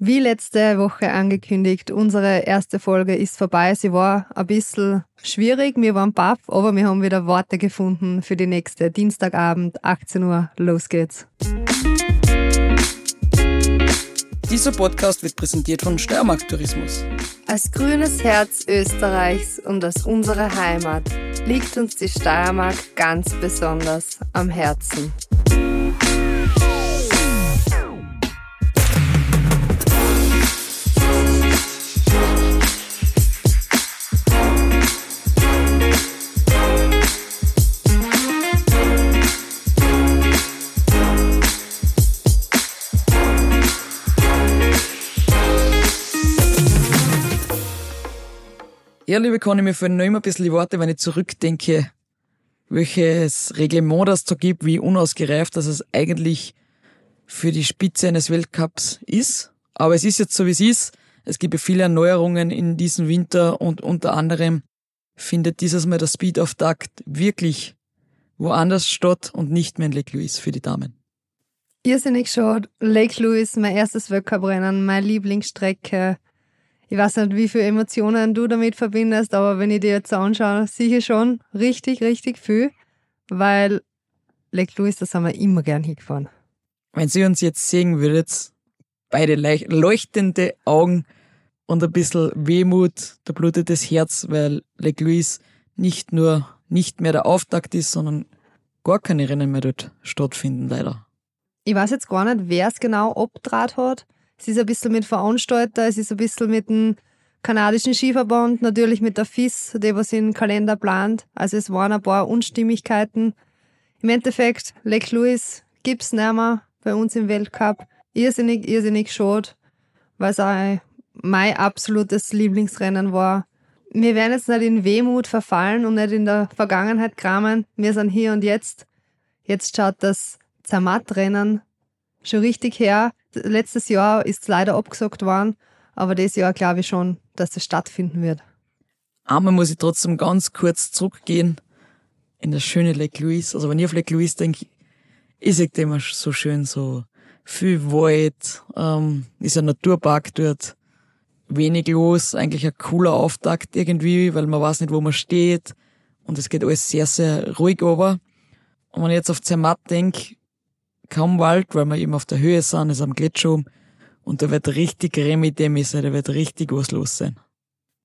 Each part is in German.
Wie letzte Woche angekündigt, unsere erste Folge ist vorbei. Sie war ein bisschen schwierig, wir waren baff, aber wir haben wieder Worte gefunden für die nächste Dienstagabend, 18 Uhr. Los geht's. Dieser Podcast wird präsentiert von Steiermark Tourismus. Als grünes Herz Österreichs und als unsere Heimat liegt uns die Steiermark ganz besonders am Herzen. Ja, liebe Conny, mir fallen noch immer ein bisschen die Worte, wenn ich zurückdenke, welches Reglement das da gibt, wie unausgereift dass es eigentlich für die Spitze eines Weltcups ist. Aber es ist jetzt so, wie es ist. Es gibt ja viele Erneuerungen in diesem Winter und unter anderem findet dieses Mal der Speed of Duct wirklich woanders statt und nicht mehr in Lake Louise für die Damen. Irrsinnig schade. Lake Louise, mein erstes Weltcuprennen, meine Lieblingsstrecke ich weiß nicht, wie viele Emotionen du damit verbindest, aber wenn ich dir jetzt anschaue, sicher schon richtig, richtig viel, weil Lake Louis, da sind wir immer gern hingefahren. Wenn Sie uns jetzt sehen würdet, beide leuchtende Augen und ein bisschen Wehmut, da blutet das Herz, weil Lake Louis nicht nur nicht mehr der Auftakt ist, sondern gar keine Rennen mehr dort stattfinden, leider. Ich weiß jetzt gar nicht, wer es genau abdraht hat. Es ist ein bisschen mit Veranstalter, es ist ein bisschen mit dem kanadischen Skiverband, natürlich mit der FIS, der was in den Kalender plant. Also es waren ein paar Unstimmigkeiten. Im Endeffekt, Lake Louis gibt's nicht mehr bei uns im Weltcup. Irrsinnig, irrsinnig schade, weil es auch mein absolutes Lieblingsrennen war. Wir werden jetzt nicht in Wehmut verfallen und nicht in der Vergangenheit kramen. Wir sind hier und jetzt. Jetzt schaut das Zermatt-Rennen schon richtig her. Letztes Jahr ist es leider abgesagt worden, aber dieses Jahr glaube ich schon, dass es stattfinden wird. Einmal muss ich trotzdem ganz kurz zurückgehen in das schöne Lake Louise. Also wenn ich auf Lake Louise denke, ich sehe immer so schön so viel Wald, ähm, ist ein Naturpark dort, wenig los, eigentlich ein cooler Auftakt irgendwie, weil man weiß nicht, wo man steht und es geht alles sehr, sehr ruhig over. Und wenn ich jetzt auf Zermatt denke, kaum Wald, weil wir eben auf der Höhe sind, ist am Gletscher und da wird richtig Remi-Demi sein, da wird richtig was los sein.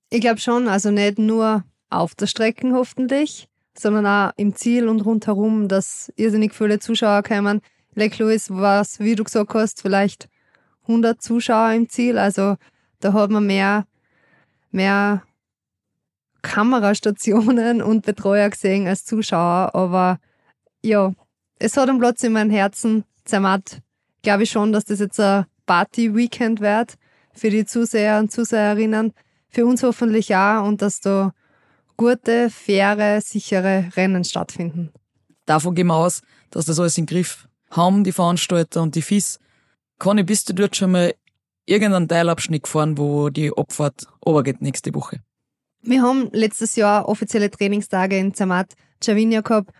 Ich glaube schon, also nicht nur auf der Strecke hoffentlich, sondern auch im Ziel und rundherum, dass irrsinnig viele Zuschauer kommen. Lake Louis war wie du gesagt hast, vielleicht 100 Zuschauer im Ziel, also da hat man mehr, mehr Kamerastationen und Betreuer gesehen als Zuschauer, aber ja, es hat einen Platz in meinem Herzen. Zermatt, glaube ich schon, dass das jetzt ein Party-Weekend wird für die Zuseher und Zuseherinnen. Für uns hoffentlich auch und dass da gute, faire, sichere Rennen stattfinden. Davon gehen wir aus, dass das alles im Griff haben, die Veranstalter und die FIS. Conny, bist du dort schon mal irgendeinen Teilabschnitt gefahren, wo die Abfahrt obergeht nächste Woche? Wir haben letztes Jahr offizielle Trainingstage in Zermatt, Chavinia gehabt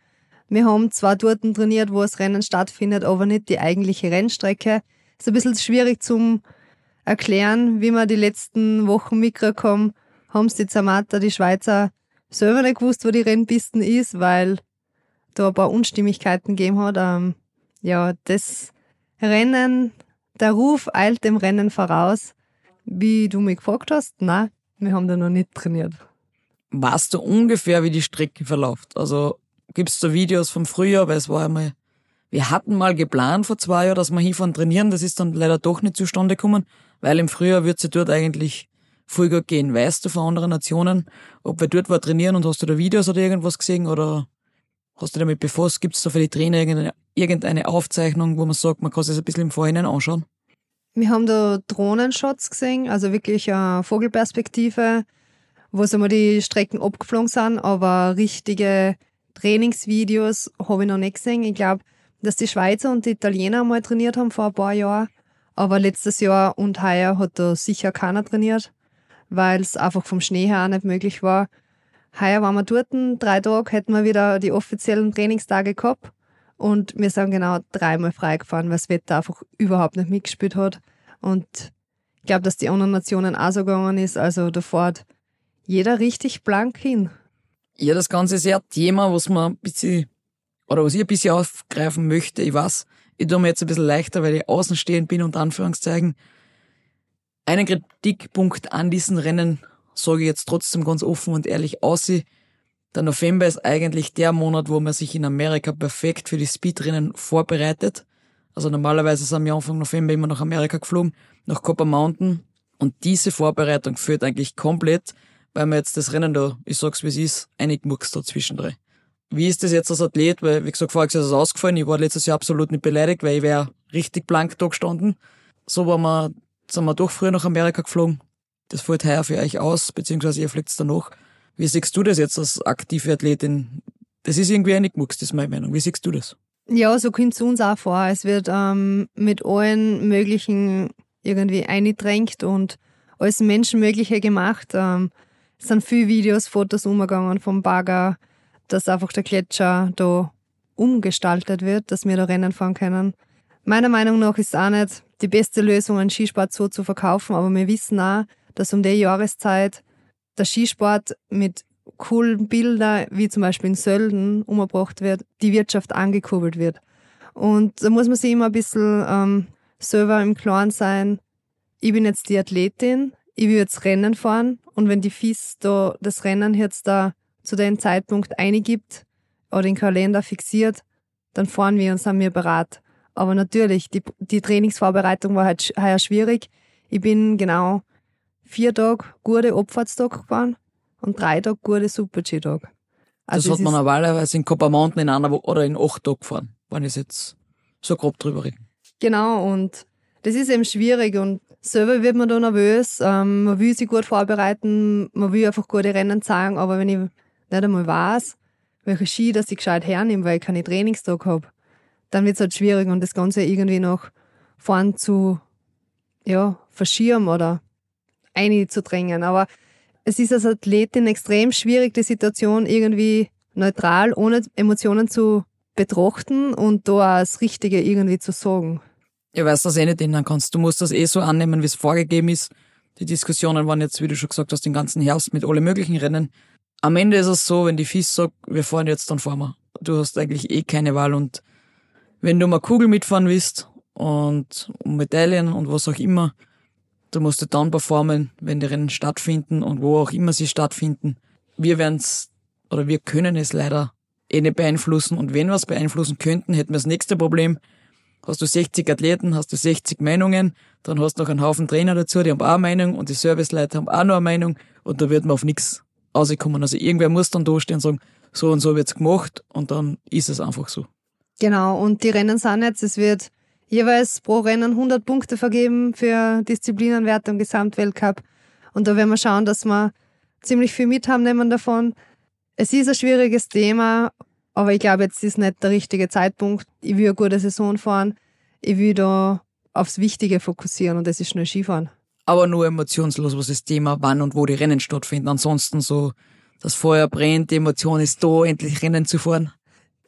wir haben zwar dort trainiert, wo das Rennen stattfindet, aber nicht die eigentliche Rennstrecke. Ist ein bisschen schwierig zum erklären, wie wir die letzten Wochen mitgekriegt haben, haben es die Zermatter, die Schweizer, selber nicht gewusst, wo die Rennpisten ist, weil da ein paar Unstimmigkeiten gegeben hat. Ähm, ja, das Rennen, der Ruf eilt dem Rennen voraus. Wie du mich gefragt hast, nein, wir haben da noch nicht trainiert. Weißt du ungefähr, wie die Strecke verläuft? Also gibt's da Videos vom Frühjahr, weil es war einmal, wir hatten mal geplant vor zwei Jahren, dass wir hinfahren trainieren, das ist dann leider doch nicht zustande gekommen, weil im Frühjahr wird sie dort eigentlich voll gut gehen. Weißt du von anderen Nationen, ob wir dort war trainieren und hast du da Videos oder irgendwas gesehen oder hast du damit befasst? Gibt's da für die Trainer irgendeine, irgendeine Aufzeichnung, wo man sagt, man kann sich das ein bisschen im Vorhinein anschauen? Wir haben da Drohnenshots gesehen, also wirklich eine Vogelperspektive, wo so mal die Strecken abgeflogen sind, aber richtige Trainingsvideos habe ich noch nicht gesehen. Ich glaube, dass die Schweizer und die Italiener mal trainiert haben vor ein paar Jahren. Aber letztes Jahr und heuer hat da sicher keiner trainiert, weil es einfach vom Schnee her auch nicht möglich war. Heuer waren wir dort, drei Tage hätten wir wieder die offiziellen Trainingstage gehabt. Und wir sind genau dreimal freigefahren, weil das Wetter einfach überhaupt nicht mitgespielt hat. Und Ich glaube, dass die anderen Nationen auch so gegangen ist. Also da fährt jeder richtig blank hin. Ja, das Ganze ist ja ein Thema, was man ein bisschen, oder was ich ein bisschen aufgreifen möchte. Ich weiß, ich tue mir jetzt ein bisschen leichter, weil ich außenstehend bin, unter Anführungszeichen. Einen Kritikpunkt an diesen Rennen sage ich jetzt trotzdem ganz offen und ehrlich aus. Der November ist eigentlich der Monat, wo man sich in Amerika perfekt für die Speedrennen vorbereitet. Also normalerweise sind wir Anfang November immer nach Amerika geflogen, nach Copper Mountain. Und diese Vorbereitung führt eigentlich komplett, weil man jetzt das Rennen da, ich sag's wie es ist, eingemuckst da zwischendrin. Wie ist das jetzt als Athlet? Weil, wie gesagt, vorher ist es ausgefallen. Ich war letztes Jahr absolut nicht beleidigt, weil ich wäre richtig blank da gestanden. So waren wir, sind wir doch früher nach Amerika geflogen. Das fällt heuer für euch aus, beziehungsweise ihr fliegt's danach. Wie siehst du das jetzt als aktive Athletin? Das ist irgendwie eingemuckst, ist meine Meinung. Wie siehst du das? Ja, so kommt es uns auch vor. Es wird ähm, mit allen möglichen irgendwie eingedrängt und alles Menschenmögliche gemacht. Ähm, es sind viele Videos, Fotos umgegangen vom Bagger, dass einfach der Gletscher da umgestaltet wird, dass wir da Rennen fahren können. Meiner Meinung nach ist es auch nicht die beste Lösung, einen Skisport so zu verkaufen, aber wir wissen auch, dass um die Jahreszeit der Skisport mit coolen Bildern, wie zum Beispiel in Sölden, umgebracht wird, die Wirtschaft angekurbelt wird. Und da muss man sich immer ein bisschen ähm, selber im Klaren sein, ich bin jetzt die Athletin, ich will jetzt Rennen fahren und wenn die FIS da das Rennen jetzt da zu dem Zeitpunkt eingibt oder den Kalender fixiert, dann fahren wir und sind wir bereit. Aber natürlich, die, die Trainingsvorbereitung war halt heuer schwierig. Ich bin genau vier Tage gute Abfahrtstag gefahren und drei Tage gute Super-G-Tag. Also das hat man normalerweise in Copper Mountain in einer Woche oder in acht Tagen gefahren, wenn ich jetzt so grob drüber rede. Genau, und das ist eben schwierig und selber wird man da nervös. Ähm, man will sich gut vorbereiten, man will einfach gute Rennen zeigen, aber wenn ich nicht einmal weiß, welche Ski dass ich gescheit hernehme, weil ich keine Trainingstag habe, dann wird es halt schwierig und das Ganze irgendwie noch vorn zu ja, verschirmen oder einzudrängen. Aber es ist als Athletin extrem schwierig, die Situation irgendwie neutral, ohne Emotionen zu betrachten und da das Richtige irgendwie zu sagen. Ich weiß, dass du eh nicht ändern kannst. Du musst das eh so annehmen, wie es vorgegeben ist. Die Diskussionen waren jetzt, wie du schon gesagt hast, den ganzen Herbst mit alle möglichen Rennen. Am Ende ist es so, wenn die FIS sagt, wir fahren jetzt, dann fahren wir. Du hast eigentlich eh keine Wahl und wenn du mal Kugel mitfahren willst und Medaillen und was auch immer, Du musst dann performen, wenn die Rennen stattfinden und wo auch immer sie stattfinden. Wir werden's oder wir können es leider eh nicht beeinflussen und wenn wir es beeinflussen könnten, hätten wir das nächste Problem. Hast du 60 Athleten, hast du 60 Meinungen, dann hast du noch einen Haufen Trainer dazu, die haben auch eine Meinung und die Serviceleute haben auch noch eine Meinung und da wird man auf nichts rauskommen. Also irgendwer muss dann da stehen und sagen, so und so wird's gemacht und dann ist es einfach so. Genau, und die Rennen sind jetzt, es wird jeweils pro Rennen 100 Punkte vergeben für Disziplinenwertung, Gesamtweltcup. Und da werden wir schauen, dass wir ziemlich viel mit haben nehmen davon. Es ist ein schwieriges Thema, aber ich glaube, jetzt ist nicht der richtige Zeitpunkt. Ich will eine gute Saison fahren. Ich will da aufs Wichtige fokussieren und das ist schnell Skifahren. Aber nur emotionslos, was das Thema, wann und wo die Rennen stattfinden. Ansonsten so, das Feuer brennt, die Emotion ist da, endlich Rennen zu fahren.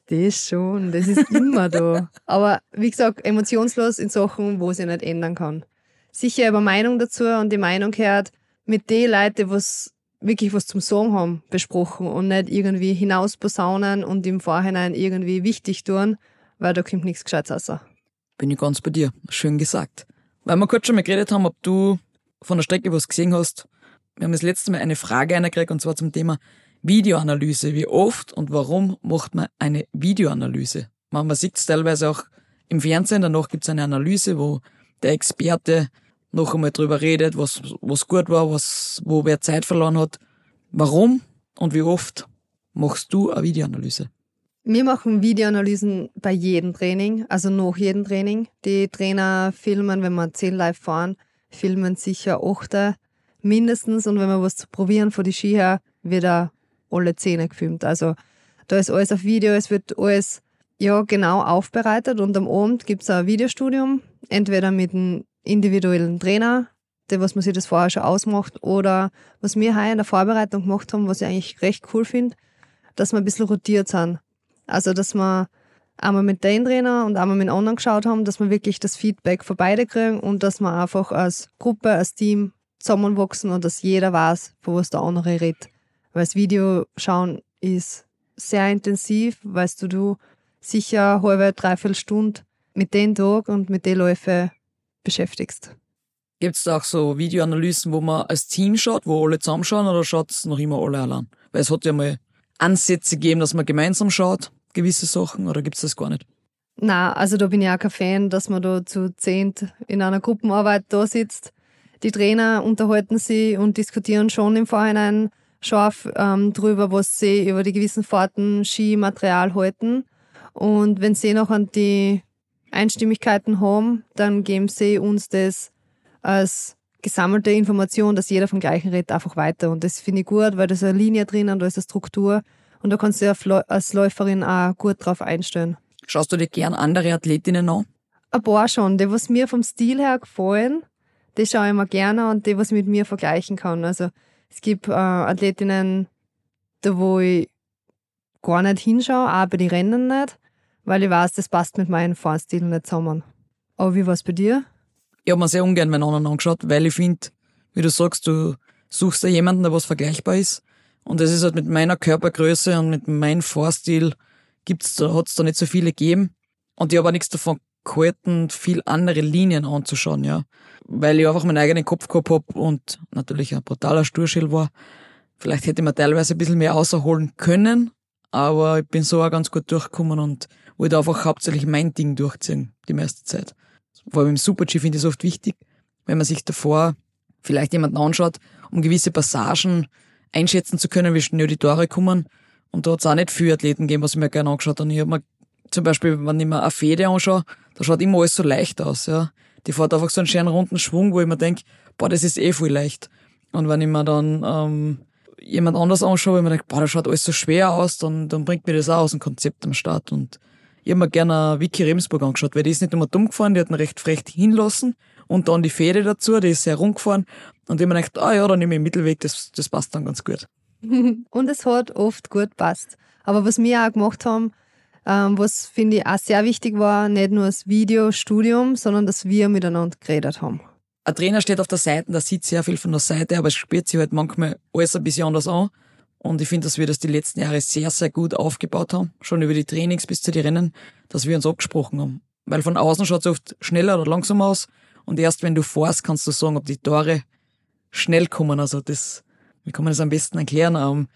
Das schon, das ist immer da. Aber wie gesagt, emotionslos in Sachen, wo sie nicht ändern kann. Sicher über Meinung dazu und die Meinung gehört mit den Leuten, was wirklich was zum Sagen haben, besprochen und nicht irgendwie hinausposaunen und im Vorhinein irgendwie wichtig tun, weil da kommt nichts Gescheites raus. Bin ich ganz bei dir. Schön gesagt. Weil wir kurz schon mal geredet haben, ob du von der Strecke was gesehen hast. Wir haben das letzte Mal eine Frage eingekriegt und zwar zum Thema Videoanalyse. Wie oft und warum macht man eine Videoanalyse? Man, sieht es teilweise auch im Fernsehen, danach gibt es eine Analyse, wo der Experte noch einmal drüber redet, was, was gut war, was, wo wer Zeit verloren hat. Warum und wie oft machst du eine Videoanalyse? Wir machen Videoanalysen bei jedem Training, also nach jedem Training. Die Trainer filmen, wenn wir 10 live fahren, filmen sicher 8 mindestens und wenn wir was zu probieren vor die Ski her, wird alle Zähne gefilmt. Also da ist alles auf Video, es wird alles ja genau aufbereitet und am Abend gibt's ein Videostudium, entweder mit einem individuellen Trainer, der was man sich das vorher schon ausmacht, oder was wir hier in der Vorbereitung gemacht haben, was ich eigentlich recht cool finde, dass wir ein bisschen rotiert sind. Also dass wir einmal mit den Trainer und einmal mit anderen geschaut haben, dass wir wirklich das Feedback von beide kriegen und dass wir einfach als Gruppe, als Team zusammenwachsen und dass jeder weiß, von was der andere redet. Weil das Video schauen ist sehr intensiv, weißt du, du sicher halbe, dreiviertel Stunde mit den Tag und mit den Läufen beschäftigst. Gibt es da auch so Videoanalysen, wo man als Team schaut, wo alle zusammenschauen oder schaut es noch immer alle allein? Weil es hat ja mal Ansätze gegeben, dass man gemeinsam schaut, gewisse Sachen, oder gibt es das gar nicht? Na, also da bin ich auch kein Fan, dass man da zu zehnt in einer Gruppenarbeit da sitzt. Die Trainer unterhalten sich und diskutieren schon im Vorhinein scharf ähm, drüber, was sie über die gewissen Fahrten, Skimaterial halten. Und wenn sie noch an die Einstimmigkeiten haben, dann geben sie uns das als gesammelte Information, dass jeder vom gleichen redet, einfach weiter. Und das finde ich gut, weil da ist eine Linie drin und da ist eine Struktur. Und da kannst du dich als Läuferin auch gut drauf einstellen. Schaust du dir gern andere Athletinnen an? Ein paar schon. Die, was mir vom Stil her gefallen, die schaue ich mir gerne und die, was ich mit mir vergleichen kann. Also es gibt äh, Athletinnen, da wo ich gar nicht hinschaue, auch bei den Rennen nicht, weil ich weiß, das passt mit meinem Fahrstil nicht zusammen. Aber wie war es bei dir? Ich habe mir sehr ungern meinen anderen angeschaut, weil ich finde, wie du sagst, du suchst ja jemanden, der was vergleichbar ist. Und das ist halt mit meiner Körpergröße und mit meinem Fahrstil gibt's da, hat's da nicht so viele gegeben. Und ich habe auch nichts davon gehalten, viel andere Linien anzuschauen, ja. Weil ich einfach meinen eigenen Kopf gehabt hab und natürlich ein brutaler Sturschild war. Vielleicht hätte mir teilweise ein bisschen mehr außerholen können, aber ich bin so auch ganz gut durchgekommen und wollte einfach hauptsächlich mein Ding durchziehen, die meiste Zeit vor allem im Super-G finde ich es oft wichtig, wenn man sich davor vielleicht jemanden anschaut, um gewisse Passagen einschätzen zu können, wie schnell die Tore kommen. Und da hat es auch nicht viele Athleten gegeben, was ich mir gerne angeschaut habe. Ich habe mir zum Beispiel, wenn ich mir eine Fede anschaue, da schaut immer alles so leicht aus. Ja. Die fährt einfach so einen schönen runden Schwung, wo ich mir denke, boah, das ist eh voll leicht. Und wenn ich mir dann ähm, jemand anders anschaue, ich mir denke, boah, das schaut alles so schwer aus, dann, dann bringt mir das auch aus dem Konzept am Start. Und ich habe mir gerne Vicky Remsburg angeschaut, weil die ist nicht immer dumm gefahren, die hat ihn recht frech hinlassen und dann die Fäde dazu, die ist sehr rund gefahren und ich mir gedacht, ah ja, dann nehme ich den Mittelweg, das, das passt dann ganz gut. und es hat oft gut passt. Aber was wir auch gemacht haben, ähm, was finde ich auch sehr wichtig war, nicht nur das Videostudium, sondern dass wir miteinander geredet haben. Ein Trainer steht auf der Seite, der sieht sehr viel von der Seite, aber es spürt sich halt manchmal alles ein bisschen anders an. Und ich finde, dass wir das die letzten Jahre sehr, sehr gut aufgebaut haben, schon über die Trainings bis zu den Rennen, dass wir uns abgesprochen haben. Weil von außen schaut es oft schneller oder langsam aus und erst wenn du fährst, kannst du sagen, ob die Tore schnell kommen. Also das, wie kann man das am besten erklären? Um,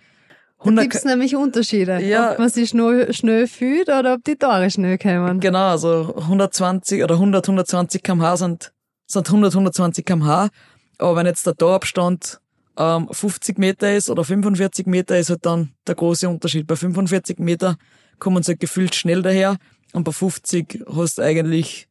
ähm, da gibt es nämlich Unterschiede, ja, ob man sich schnell, schnell fühlt oder ob die Tore schnell kommen. Genau, also 120 oder 100, 120 kmh sind, sind 100, 120 kmh. Aber wenn jetzt der Torabstand ähm, 50 Meter ist oder 45 Meter ist halt dann der große Unterschied. Bei 45 Meter kommen sie halt gefühlt schnell daher und bei 50 hast du eigentlich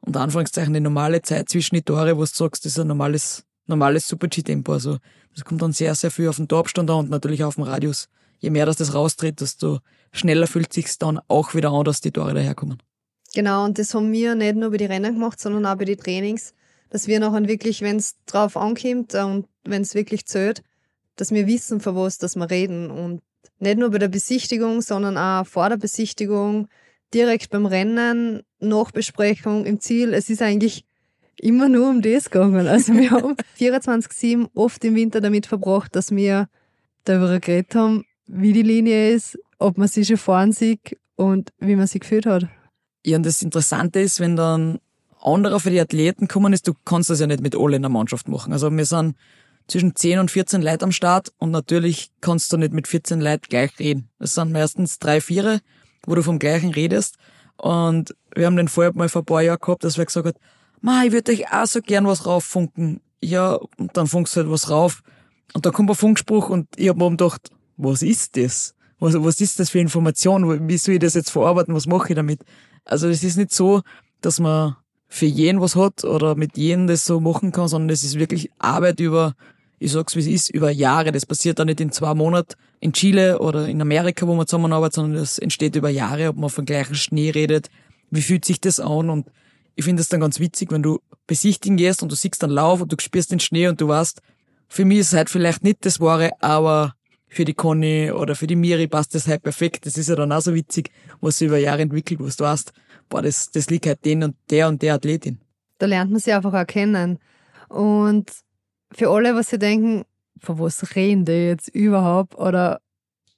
unter Anführungszeichen die normale Zeit zwischen die Tore, wo du sagst, das ist ein normales, normales Super-G-Tempo. Also das kommt dann sehr, sehr viel auf den Torabstand an und natürlich auf den Radius. Je mehr dass das raustritt, desto schneller fühlt sich's dann auch wieder an, dass die Tore daherkommen. Genau, und das haben wir nicht nur bei die Rennen gemacht, sondern auch bei die Trainings dass wir nachher wirklich, wenn es drauf ankommt und wenn es wirklich zählt, dass wir wissen, von was dass wir reden. Und nicht nur bei der Besichtigung, sondern auch vor der Besichtigung, direkt beim Rennen, Nachbesprechung im Ziel. Es ist eigentlich immer nur um das gegangen. Also wir haben 24-7 oft im Winter damit verbracht, dass wir darüber geredet haben, wie die Linie ist, ob man sie schon fahren sieht und wie man sie gefühlt hat. Ja, und das Interessante ist, wenn dann anderer für die Athleten kommen ist, du kannst das ja nicht mit allen in der Mannschaft machen. Also wir sind zwischen 10 und 14 Leute am Start und natürlich kannst du nicht mit 14 Leuten gleich reden. Es sind meistens drei, vier, wo du vom gleichen redest. Und wir haben den vorher mal vor ein paar Jahren gehabt, dass wir gesagt hat, Ma, ich würde euch auch so gern was rauffunken. Ja, und dann funkst du halt was rauf. Und da kommt ein Funkspruch und ich hab mir gedacht, was ist das? Was, was ist das für Information? Wie soll ich das jetzt verarbeiten? Was mache ich damit? Also es ist nicht so, dass man für jeden was hat oder mit jedem das so machen kann, sondern es ist wirklich Arbeit über, ich sag's wie es ist, über Jahre. Das passiert dann nicht in zwei Monaten in Chile oder in Amerika, wo man zusammenarbeitet, sondern das entsteht über Jahre, ob man von gleichen Schnee redet, wie fühlt sich das an und ich finde es dann ganz witzig, wenn du besichtigen gehst und du siehst dann Lauf und du spürst den Schnee und du weißt, für mich ist es halt vielleicht nicht das Wahre, aber für die Conny oder für die Miri passt das halt perfekt. Das ist ja dann auch so witzig, was sich über Jahre entwickelt, wo du weißt, boah, das, das liegt halt den und der und der Athletin. Da lernt man sie einfach erkennen. Und für alle, was sie denken, von was reden die jetzt überhaupt? Oder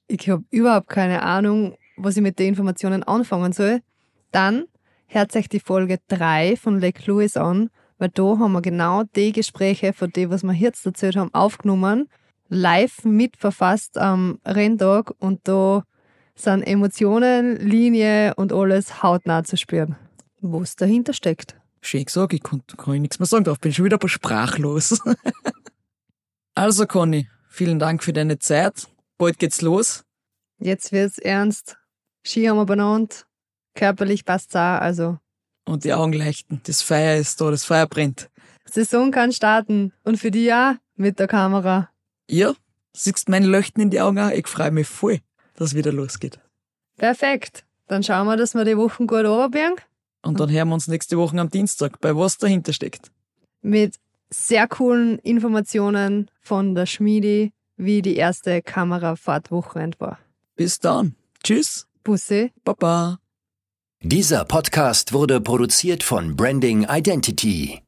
ich habe überhaupt keine Ahnung, was ich mit den Informationen anfangen soll, dann hört euch die Folge 3 von Lake Louis an, weil da haben wir genau die Gespräche von dem, was wir jetzt erzählt haben, aufgenommen, live mitverfasst am Renntag und da sind Emotionen, Linie und alles hautnah zu spüren, was dahinter steckt. Schön gesagt, ich kann, kann ich nichts mehr sagen, ich bin schon wieder ein sprachlos. also Conny, vielen Dank für deine Zeit. Bald geht's los. Jetzt wird's ernst. Ski haben wir benannt. Körperlich passt's auch, also. Und die Augen leuchten. Das Feuer ist da, das Feuer brennt. Saison kann starten. Und für die ja mit der Kamera. Ja, siehst meine Leuchten in die Augen auch? Ich freue mich voll, dass es wieder losgeht. Perfekt. Dann schauen wir, dass wir die Wochen gut runterbringen. Und dann hören wir uns nächste Woche am Dienstag, bei was dahinter steckt. Mit sehr coolen Informationen von der Schmiedi, wie die erste Kamerafahrtwochenend war. Bis dann. Tschüss. Bussi. Baba. Dieser Podcast wurde produziert von Branding Identity.